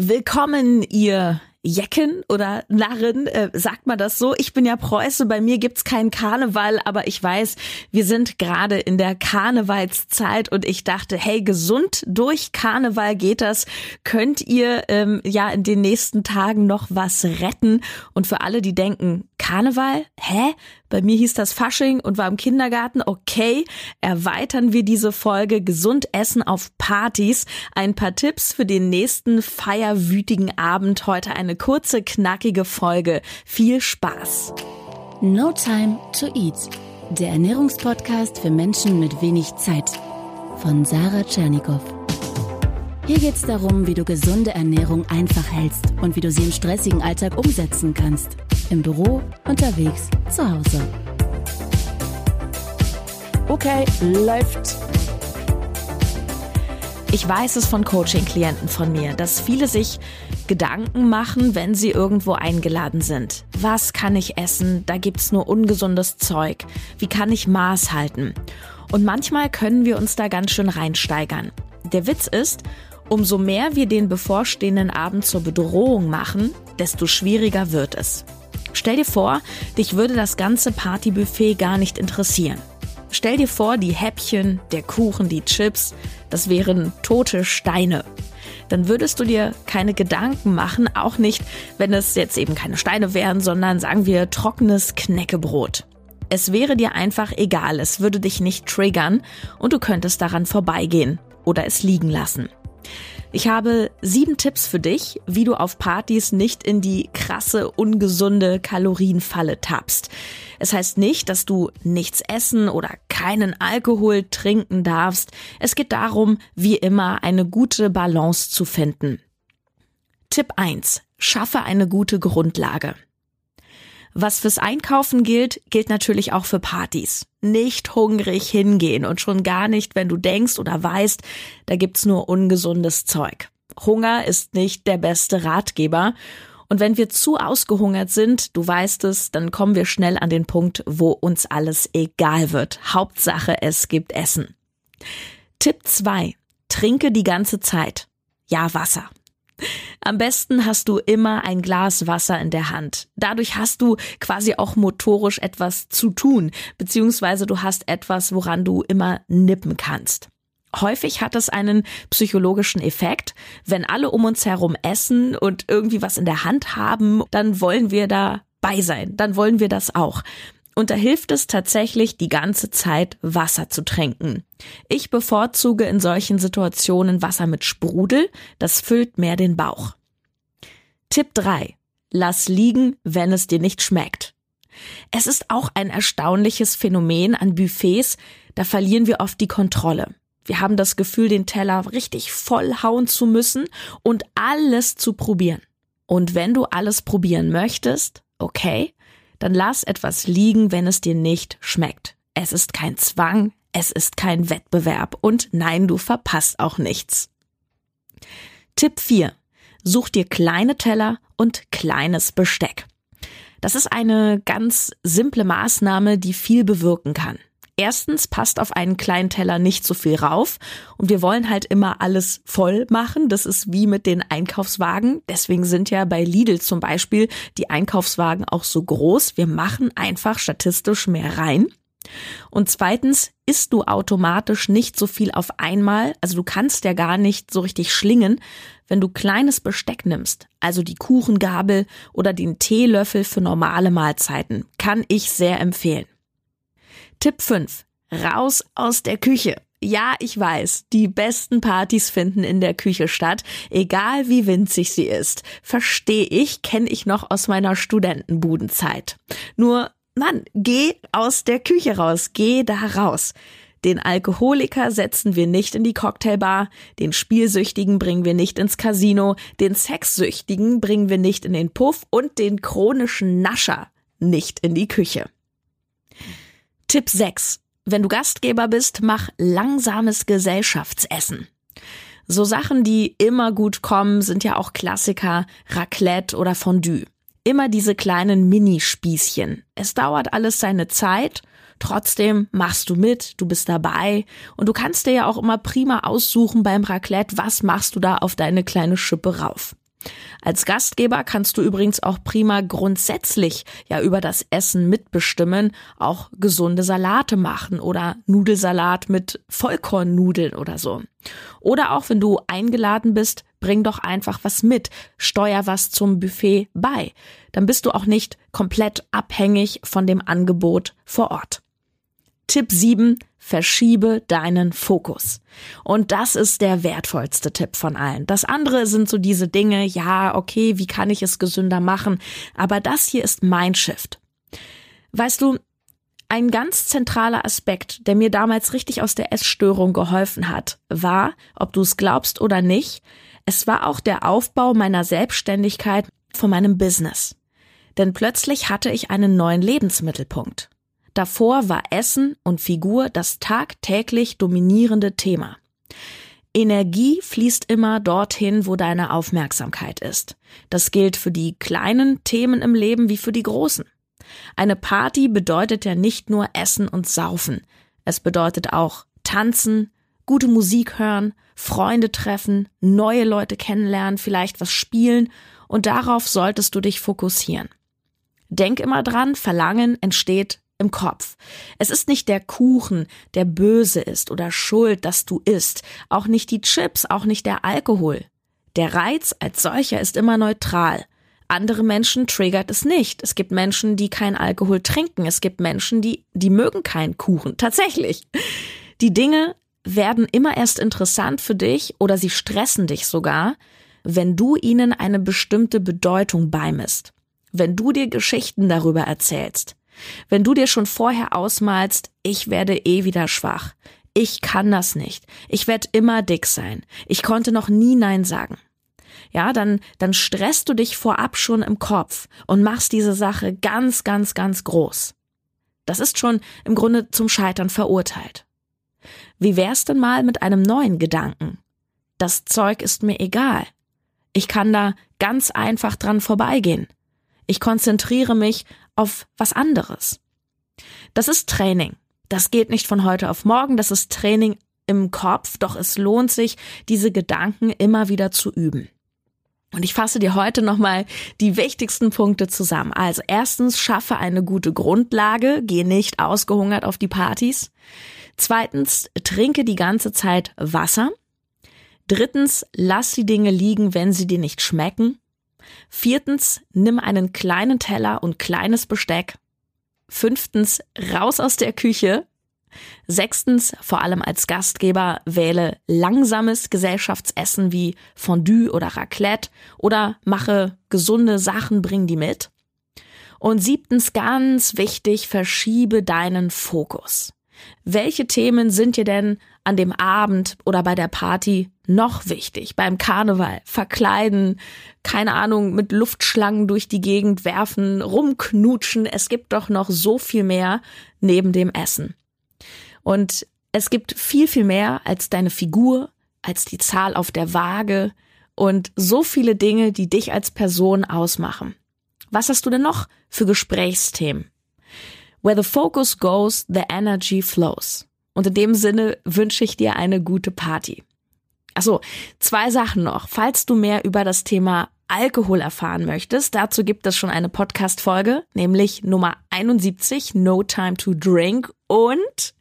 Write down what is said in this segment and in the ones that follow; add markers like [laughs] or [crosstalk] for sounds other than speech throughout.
Willkommen, ihr Jecken oder Narren, äh, sagt man das so? Ich bin ja Preuße, bei mir gibt's keinen Karneval, aber ich weiß, wir sind gerade in der Karnevalszeit und ich dachte, hey, gesund durch Karneval geht das. Könnt ihr ähm, ja in den nächsten Tagen noch was retten? Und für alle, die denken, Karneval? Hä? Bei mir hieß das Fasching und war im Kindergarten. Okay, erweitern wir diese Folge Gesund essen auf Partys. Ein paar Tipps für den nächsten feierwütigen Abend. Heute eine kurze, knackige Folge. Viel Spaß. No Time to Eat. Der Ernährungspodcast für Menschen mit wenig Zeit. Von Sarah Tschernikow. Hier geht's darum, wie du gesunde Ernährung einfach hältst und wie du sie im stressigen Alltag umsetzen kannst. Im Büro, unterwegs, zu Hause. Okay, läuft. Ich weiß es von Coaching-Klienten von mir, dass viele sich Gedanken machen, wenn sie irgendwo eingeladen sind. Was kann ich essen? Da gibt's nur ungesundes Zeug. Wie kann ich Maß halten? Und manchmal können wir uns da ganz schön reinsteigern. Der Witz ist, umso mehr wir den bevorstehenden Abend zur Bedrohung machen, desto schwieriger wird es. Stell dir vor, dich würde das ganze Partybuffet gar nicht interessieren. Stell dir vor, die Häppchen, der Kuchen, die Chips, das wären tote Steine. Dann würdest du dir keine Gedanken machen, auch nicht, wenn es jetzt eben keine Steine wären, sondern sagen wir trockenes Knäckebrot. Es wäre dir einfach egal, es würde dich nicht triggern und du könntest daran vorbeigehen oder es liegen lassen. Ich habe sieben Tipps für dich, wie du auf Partys nicht in die krasse, ungesunde Kalorienfalle tappst. Es heißt nicht, dass du nichts essen oder keinen Alkohol trinken darfst. Es geht darum, wie immer eine gute Balance zu finden. Tipp 1. Schaffe eine gute Grundlage. Was fürs Einkaufen gilt, gilt natürlich auch für Partys. Nicht hungrig hingehen und schon gar nicht, wenn du denkst oder weißt, da gibt's nur ungesundes Zeug. Hunger ist nicht der beste Ratgeber. Und wenn wir zu ausgehungert sind, du weißt es, dann kommen wir schnell an den Punkt, wo uns alles egal wird. Hauptsache, es gibt Essen. Tipp 2. Trinke die ganze Zeit. Ja, Wasser. Am besten hast du immer ein Glas Wasser in der Hand. Dadurch hast du quasi auch motorisch etwas zu tun, beziehungsweise du hast etwas, woran du immer nippen kannst. Häufig hat es einen psychologischen Effekt. Wenn alle um uns herum essen und irgendwie was in der Hand haben, dann wollen wir da bei sein. Dann wollen wir das auch. Und da hilft es tatsächlich, die ganze Zeit Wasser zu trinken. Ich bevorzuge in solchen Situationen Wasser mit Sprudel, das füllt mehr den Bauch. Tipp 3. Lass liegen, wenn es dir nicht schmeckt. Es ist auch ein erstaunliches Phänomen an Buffets, da verlieren wir oft die Kontrolle. Wir haben das Gefühl, den Teller richtig vollhauen zu müssen und alles zu probieren. Und wenn du alles probieren möchtest, okay, dann lass etwas liegen, wenn es dir nicht schmeckt. Es ist kein Zwang, es ist kein Wettbewerb und nein, du verpasst auch nichts. Tipp 4. Such dir kleine Teller und kleines Besteck. Das ist eine ganz simple Maßnahme, die viel bewirken kann. Erstens passt auf einen kleinen Teller nicht so viel rauf und wir wollen halt immer alles voll machen. Das ist wie mit den Einkaufswagen. Deswegen sind ja bei Lidl zum Beispiel die Einkaufswagen auch so groß. Wir machen einfach statistisch mehr rein. Und zweitens isst du automatisch nicht so viel auf einmal. Also du kannst ja gar nicht so richtig schlingen, wenn du kleines Besteck nimmst. Also die Kuchengabel oder den Teelöffel für normale Mahlzeiten. Kann ich sehr empfehlen. Tipp 5. Raus aus der Küche. Ja, ich weiß, die besten Partys finden in der Küche statt, egal wie winzig sie ist. Verstehe ich, kenne ich noch aus meiner Studentenbudenzeit. Nur, Mann, geh aus der Küche raus, geh da raus. Den Alkoholiker setzen wir nicht in die Cocktailbar, den Spielsüchtigen bringen wir nicht ins Casino, den Sexsüchtigen bringen wir nicht in den Puff und den chronischen Nascher nicht in die Küche. Tipp 6. Wenn du Gastgeber bist, mach langsames Gesellschaftsessen. So Sachen, die immer gut kommen, sind ja auch Klassiker, Raclette oder Fondue. Immer diese kleinen Minispießchen. Es dauert alles seine Zeit, trotzdem machst du mit, du bist dabei und du kannst dir ja auch immer prima aussuchen beim Raclette, was machst du da auf deine kleine Schippe rauf. Als Gastgeber kannst du übrigens auch prima grundsätzlich ja über das Essen mitbestimmen, auch gesunde Salate machen oder Nudelsalat mit Vollkornnudeln oder so. Oder auch wenn du eingeladen bist, bring doch einfach was mit, steuer was zum Buffet bei. Dann bist du auch nicht komplett abhängig von dem Angebot vor Ort. Tipp 7, verschiebe deinen Fokus. Und das ist der wertvollste Tipp von allen. Das andere sind so diese Dinge, ja, okay, wie kann ich es gesünder machen? Aber das hier ist mein Shift. Weißt du, ein ganz zentraler Aspekt, der mir damals richtig aus der Essstörung geholfen hat, war, ob du es glaubst oder nicht, es war auch der Aufbau meiner Selbstständigkeit von meinem Business. Denn plötzlich hatte ich einen neuen Lebensmittelpunkt. Davor war Essen und Figur das tagtäglich dominierende Thema. Energie fließt immer dorthin, wo deine Aufmerksamkeit ist. Das gilt für die kleinen Themen im Leben wie für die großen. Eine Party bedeutet ja nicht nur Essen und Saufen. Es bedeutet auch Tanzen, gute Musik hören, Freunde treffen, neue Leute kennenlernen, vielleicht was spielen und darauf solltest du dich fokussieren. Denk immer dran, Verlangen entsteht im Kopf. Es ist nicht der Kuchen, der böse ist oder schuld, dass du isst, auch nicht die Chips, auch nicht der Alkohol. Der Reiz als solcher ist immer neutral. Andere Menschen triggert es nicht. Es gibt Menschen, die kein Alkohol trinken. Es gibt Menschen, die, die mögen keinen Kuchen. [laughs] Tatsächlich. Die Dinge werden immer erst interessant für dich oder sie stressen dich sogar, wenn du ihnen eine bestimmte Bedeutung beimisst. Wenn du dir Geschichten darüber erzählst. Wenn du dir schon vorher ausmalst, ich werde eh wieder schwach, ich kann das nicht, ich werde immer dick sein, ich konnte noch nie Nein sagen. Ja, dann, dann stresst du dich vorab schon im Kopf und machst diese Sache ganz, ganz, ganz groß. Das ist schon im Grunde zum Scheitern verurteilt. Wie wär's denn mal mit einem neuen Gedanken? Das Zeug ist mir egal. Ich kann da ganz einfach dran vorbeigehen. Ich konzentriere mich auf was anderes. Das ist Training. Das geht nicht von heute auf morgen, das ist Training im Kopf, doch es lohnt sich, diese Gedanken immer wieder zu üben. Und ich fasse dir heute nochmal die wichtigsten Punkte zusammen. Also erstens, schaffe eine gute Grundlage, geh nicht ausgehungert auf die Partys. Zweitens, trinke die ganze Zeit Wasser. Drittens, lass die Dinge liegen, wenn sie dir nicht schmecken. Viertens, nimm einen kleinen Teller und kleines Besteck. Fünftens, raus aus der Küche. Sechstens, vor allem als Gastgeber, wähle langsames Gesellschaftsessen wie Fondue oder Raclette oder mache gesunde Sachen, bring die mit. Und siebtens, ganz wichtig, verschiebe deinen Fokus. Welche Themen sind dir denn an dem Abend oder bei der Party noch wichtig? Beim Karneval, verkleiden, keine Ahnung, mit Luftschlangen durch die Gegend werfen, rumknutschen. Es gibt doch noch so viel mehr neben dem Essen. Und es gibt viel, viel mehr als deine Figur, als die Zahl auf der Waage und so viele Dinge, die dich als Person ausmachen. Was hast du denn noch für Gesprächsthemen? Where the focus goes, the energy flows. Und in dem Sinne wünsche ich dir eine gute Party. Achso, zwei Sachen noch. Falls du mehr über das Thema Alkohol erfahren möchtest, dazu gibt es schon eine Podcast-Folge, nämlich Nummer 71, No Time to Drink. Und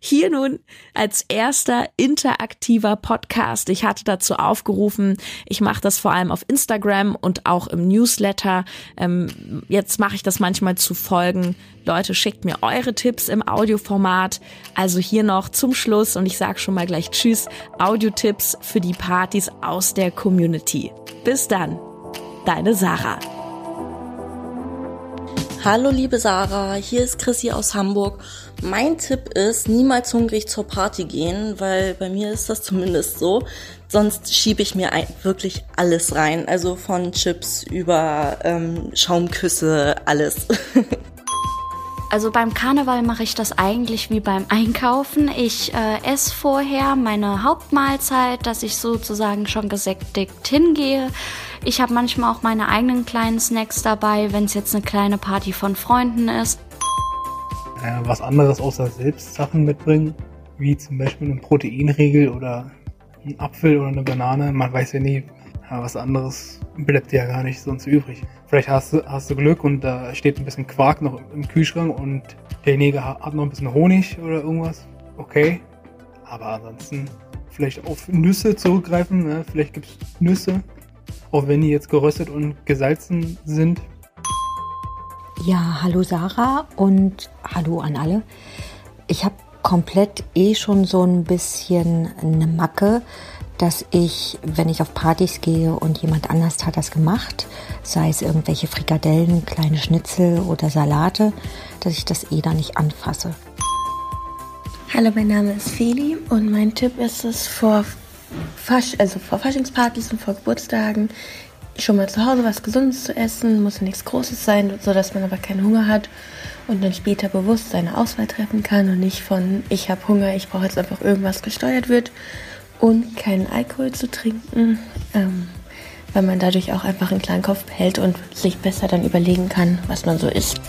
hier nun als erster interaktiver Podcast. Ich hatte dazu aufgerufen, ich mache das vor allem auf Instagram und auch im Newsletter. Ähm, jetzt mache ich das manchmal zu Folgen. Leute, schickt mir eure Tipps im Audioformat. Also hier noch zum Schluss und ich sage schon mal gleich Tschüss, Audiotipps für die Partys aus der Community. Bis dann deine Sarah. Hallo liebe Sarah, hier ist Chrissy aus Hamburg. Mein Tipp ist, niemals hungrig zur Party gehen, weil bei mir ist das [laughs] zumindest so. Sonst schiebe ich mir wirklich alles rein. Also von Chips über ähm, Schaumküsse, alles. [laughs] Also beim Karneval mache ich das eigentlich wie beim Einkaufen. Ich äh, esse vorher meine Hauptmahlzeit, dass ich sozusagen schon gesättigt hingehe. Ich habe manchmal auch meine eigenen kleinen Snacks dabei, wenn es jetzt eine kleine Party von Freunden ist. Äh, was anderes außer selbst Sachen mitbringen, wie zum Beispiel ein Proteinriegel oder ein Apfel oder eine Banane. Man weiß ja nie, Aber was anderes bleibt dir ja gar nicht sonst übrig. Vielleicht hast du, hast du Glück und da steht ein bisschen Quark noch im Kühlschrank und derjenige hat noch ein bisschen Honig oder irgendwas. Okay. Aber ansonsten vielleicht auf Nüsse zurückgreifen. Ne? Vielleicht gibt es Nüsse, auch wenn die jetzt geröstet und gesalzen sind. Ja, hallo Sarah und hallo an alle. Ich habe komplett eh schon so ein bisschen eine Macke, dass ich, wenn ich auf Partys gehe und jemand anders hat das gemacht, sei es irgendwelche Frikadellen, kleine Schnitzel oder Salate, dass ich das eh da nicht anfasse. Hallo, mein Name ist Feli und mein Tipp ist es vor Fasch, also vor Faschingspartys und vor Geburtstagen schon mal zu Hause was Gesundes zu essen, muss ja nichts Großes sein, sodass man aber keinen Hunger hat und dann später bewusst seine Auswahl treffen kann und nicht von ich habe Hunger, ich brauche jetzt einfach irgendwas gesteuert wird und keinen Alkohol zu trinken, ähm, weil man dadurch auch einfach einen kleinen Kopf behält und sich besser dann überlegen kann, was man so isst.